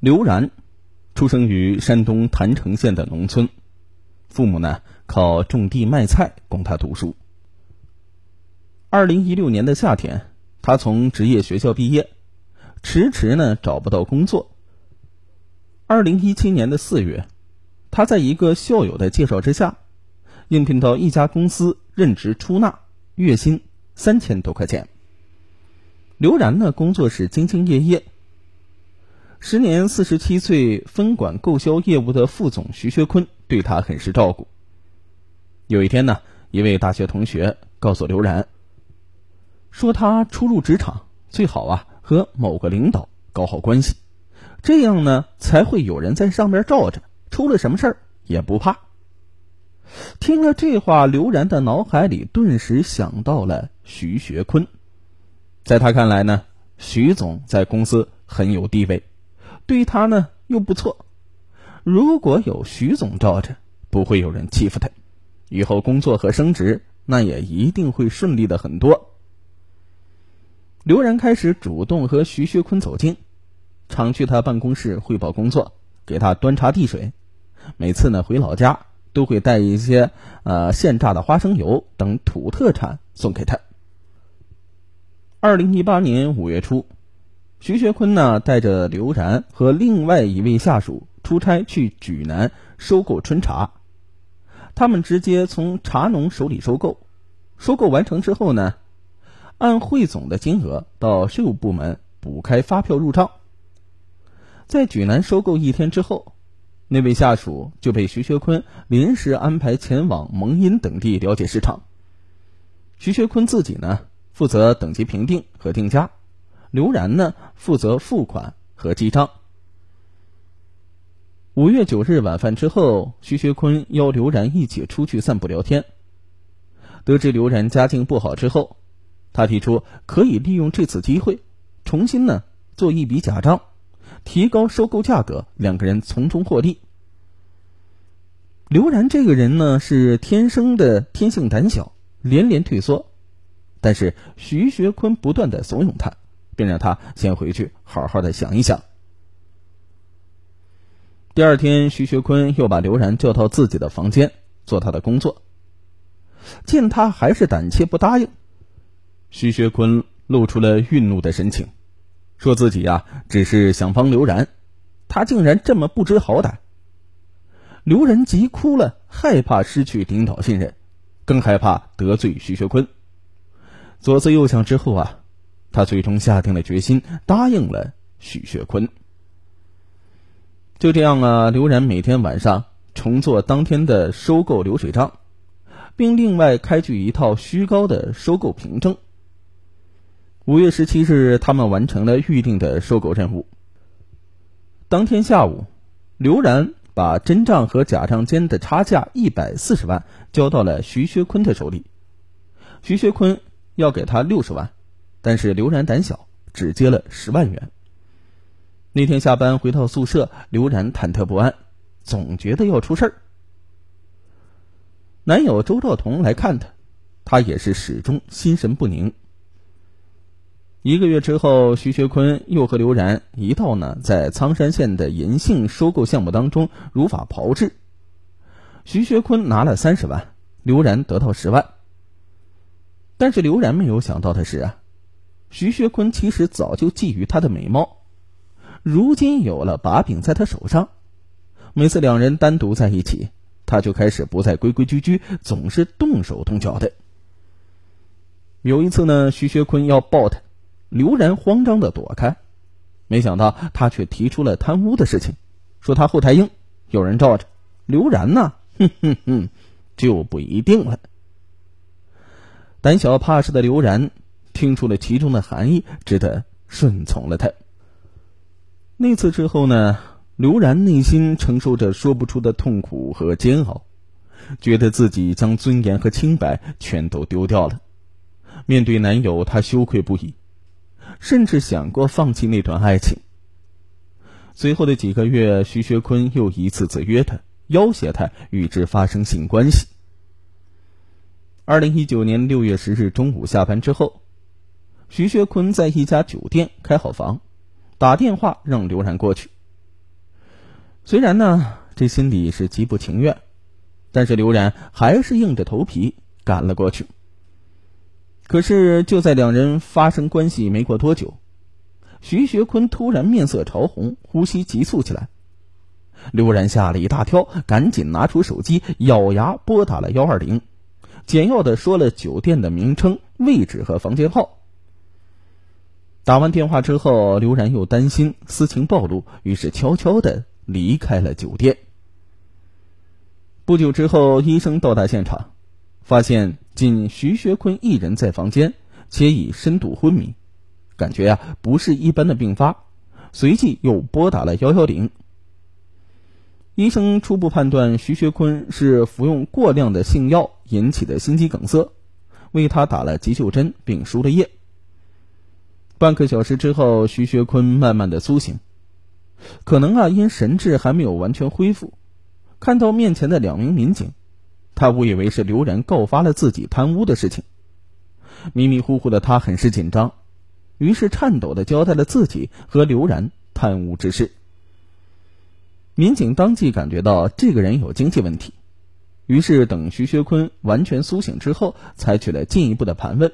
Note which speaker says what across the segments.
Speaker 1: 刘然，出生于山东郯城县的农村，父母呢靠种地卖菜供他读书。二零一六年的夏天，他从职业学校毕业，迟迟呢找不到工作。二零一七年的四月，他在一个校友的介绍之下，应聘到一家公司任职出纳，月薪三千多块钱。刘然呢，工作是兢兢业业。时年四十七岁，分管购销业务的副总徐学坤对他很是照顾。有一天呢，一位大学同学告诉刘然，说他初入职场最好啊和某个领导搞好关系，这样呢才会有人在上面罩着，出了什么事儿也不怕。听了这话，刘然的脑海里顿时想到了徐学坤。在他看来呢，徐总在公司很有地位。对他呢又不错，如果有徐总罩着，不会有人欺负他，以后工作和升职那也一定会顺利的很多。刘然开始主动和徐学坤走近，常去他办公室汇报工作，给他端茶递水。每次呢回老家都会带一些呃现榨的花生油等土特产送给他。二零一八年五月初。徐学坤呢，带着刘然和另外一位下属出差去莒南收购春茶。他们直接从茶农手里收购，收购完成之后呢，按汇总的金额到税务部门补开发票入账。在莒南收购一天之后，那位下属就被徐学坤临时安排前往蒙阴等地了解市场。徐学坤自己呢，负责等级评定和定价。刘然呢，负责付款和记账。五月九日晚饭之后，徐学坤邀刘然一起出去散步聊天。得知刘然家境不好之后，他提出可以利用这次机会，重新呢做一笔假账，提高收购价格，两个人从中获利。刘然这个人呢，是天生的天性胆小，连连退缩，但是徐学坤不断的怂恿他。便让他先回去好好的想一想。第二天，徐学坤又把刘然叫到自己的房间做他的工作。见他还是胆怯不答应，徐学坤露出了愠怒的神情，说自己呀只是想帮刘然，他竟然这么不知好歹。刘然急哭了，害怕失去领导信任，更害怕得罪徐学坤。左思右想之后啊。他最终下定了决心，答应了许学坤。就这样啊，刘然每天晚上重做当天的收购流水账，并另外开具一套虚高的收购凭证。五月十七日，他们完成了预定的收购任务。当天下午，刘然把真账和假账间的差价一百四十万交到了徐学坤的手里，徐学坤要给他六十万。但是刘然胆小，只接了十万元。那天下班回到宿舍，刘然忐忑不安，总觉得要出事儿。男友周兆彤来看他，他也是始终心神不宁。一个月之后，徐学坤又和刘然一道呢，在苍山县的银杏收购项目当中如法炮制。徐学坤拿了三十万，刘然得到十万。但是刘然没有想到的是啊。徐学坤其实早就觊觎她的美貌，如今有了把柄在他手上，每次两人单独在一起，他就开始不再规规矩矩，总是动手动脚的。有一次呢，徐学坤要抱她，刘然慌张的躲开，没想到他却提出了贪污的事情，说他后台硬，有人罩着。刘然呢，哼哼哼，就不一定了。胆小怕事的刘然。听出了其中的含义，只得顺从了他。那次之后呢，刘然内心承受着说不出的痛苦和煎熬，觉得自己将尊严和清白全都丢掉了。面对男友，她羞愧不已，甚至想过放弃那段爱情。随后的几个月，徐学坤又一次次约她，要挟她与之发生性关系。二零一九年六月十日中午下班之后。徐学坤在一家酒店开好房，打电话让刘然过去。虽然呢，这心里是极不情愿，但是刘然还是硬着头皮赶了过去。可是就在两人发生关系没过多久，徐学坤突然面色潮红，呼吸急促起来。刘然吓了一大跳，赶紧拿出手机，咬牙拨打了幺二零，简要的说了酒店的名称、位置和房间号。打完电话之后，刘然又担心私情暴露，于是悄悄的离开了酒店。不久之后，医生到达现场，发现仅徐学坤一人在房间，且已深度昏迷，感觉啊不是一般的病发，随即又拨打了幺幺零。医生初步判断徐学坤是服用过量的性药引起的心肌梗塞，为他打了急救针并输了液。半个小时之后，徐学坤慢慢的苏醒，可能啊因神志还没有完全恢复，看到面前的两名民警，他误以为是刘然告发了自己贪污的事情，迷迷糊糊的他很是紧张，于是颤抖的交代了自己和刘然贪污之事。民警当即感觉到这个人有经济问题，于是等徐学坤完全苏醒之后，采取了进一步的盘问。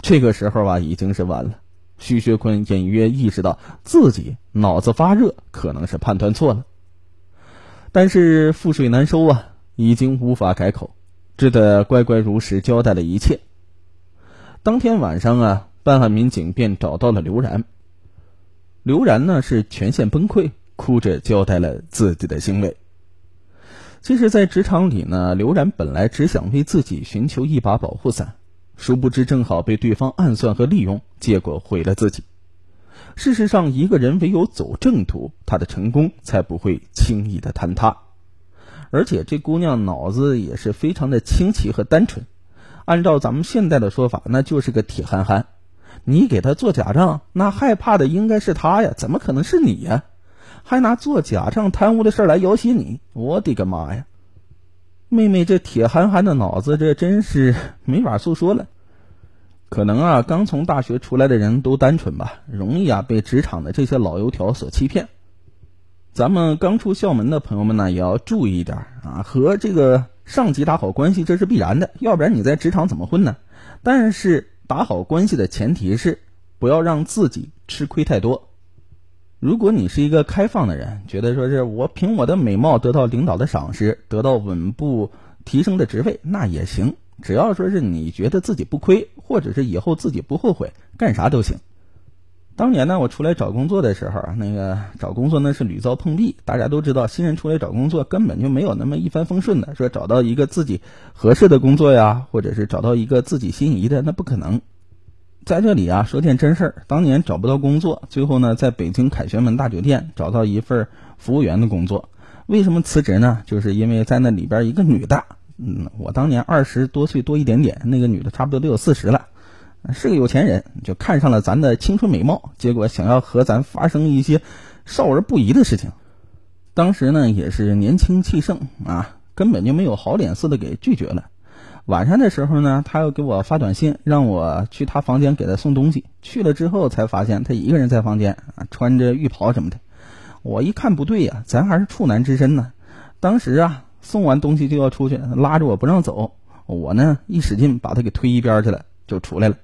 Speaker 1: 这个时候啊，已经是晚了。徐学坤隐约意识到自己脑子发热，可能是判断错了。但是覆水难收啊，已经无法改口，只得乖乖如实交代了一切。当天晚上啊，办案民警便找到了刘然。刘然呢是全线崩溃，哭着交代了自己的行为。其实，在职场里呢，刘然本来只想为自己寻求一把保护伞。殊不知，正好被对方暗算和利用，结果毁了自己。事实上，一个人唯有走正途，他的成功才不会轻易的坍塌。而且，这姑娘脑子也是非常的清奇和单纯。按照咱们现在的说法，那就是个铁憨憨。你给他做假账，那害怕的应该是他呀，怎么可能是你呀？还拿做假账贪污的事来要挟你，我的个妈呀！妹妹这铁憨憨的脑子，这真是没法诉说了。可能啊，刚从大学出来的人都单纯吧，容易啊被职场的这些老油条所欺骗。咱们刚出校门的朋友们呢，也要注意一点啊，和这个上级打好关系，这是必然的，要不然你在职场怎么混呢？但是打好关系的前提是，不要让自己吃亏太多。如果你是一个开放的人，觉得说是我凭我的美貌得到领导的赏识，得到稳步提升的职位，那也行。只要说是你觉得自己不亏，或者是以后自己不后悔，干啥都行。当年呢，我出来找工作的时候，那个找工作那是屡遭碰壁。大家都知道，新人出来找工作根本就没有那么一帆风顺的，说找到一个自己合适的工作呀，或者是找到一个自己心仪的，那不可能。在这里啊，说件真事儿。当年找不到工作，最后呢，在北京凯旋门大酒店找到一份服务员的工作。为什么辞职呢？就是因为在那里边一个女的，嗯，我当年二十多岁多一点点，那个女的差不多都有四十了，是个有钱人，就看上了咱的青春美貌，结果想要和咱发生一些少儿不宜的事情。当时呢，也是年轻气盛啊，根本就没有好脸色的给拒绝了。晚上的时候呢，他又给我发短信，让我去他房间给他送东西。去了之后才发现他一个人在房间，穿着浴袍什么的。我一看不对呀，咱还是处男之身呢。当时啊，送完东西就要出去，拉着我不让走。我呢一使劲把他给推一边去了，就出来了。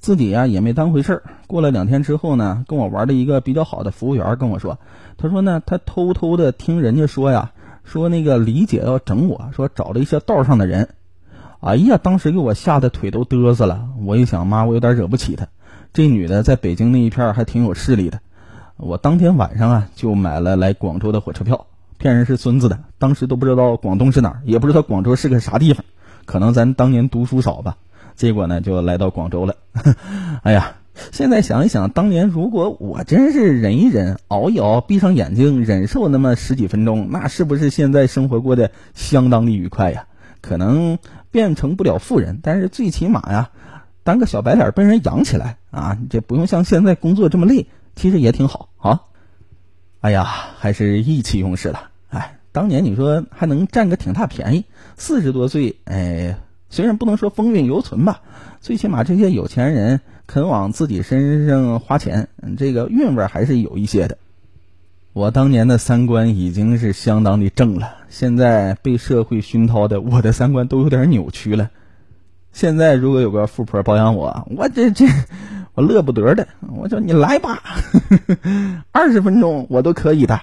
Speaker 1: 自己呀也没当回事儿。过了两天之后呢，跟我玩的一个比较好的服务员跟我说，他说呢他偷偷的听人家说呀，说那个李姐要整我，说找了一些道上的人。哎呀，当时给我吓得腿都嘚瑟了。我一想，妈，我有点惹不起她。这女的在北京那一片还挺有势力的。我当天晚上啊，就买了来广州的火车票，骗人是孙子的。当时都不知道广东是哪儿，也不知道广州是个啥地方。可能咱当年读书少吧。结果呢，就来到广州了。哎呀，现在想一想，当年如果我真是忍一忍，熬一熬，闭上眼睛忍受那么十几分钟，那是不是现在生活过得相当的愉快呀？可能。变成不了富人，但是最起码呀，当个小白脸被人养起来啊，这不用像现在工作这么累，其实也挺好啊。哎呀，还是意气用事了。哎，当年你说还能占个挺大便宜，四十多岁，哎，虽然不能说风韵犹存吧，最起码这些有钱人肯往自己身上花钱，这个韵味还是有一些的。我当年的三观已经是相当的正了，现在被社会熏陶的，我的三观都有点扭曲了。现在如果有个富婆包养我，我这这 我乐不得的，我说你来吧，二十分钟我都可以的。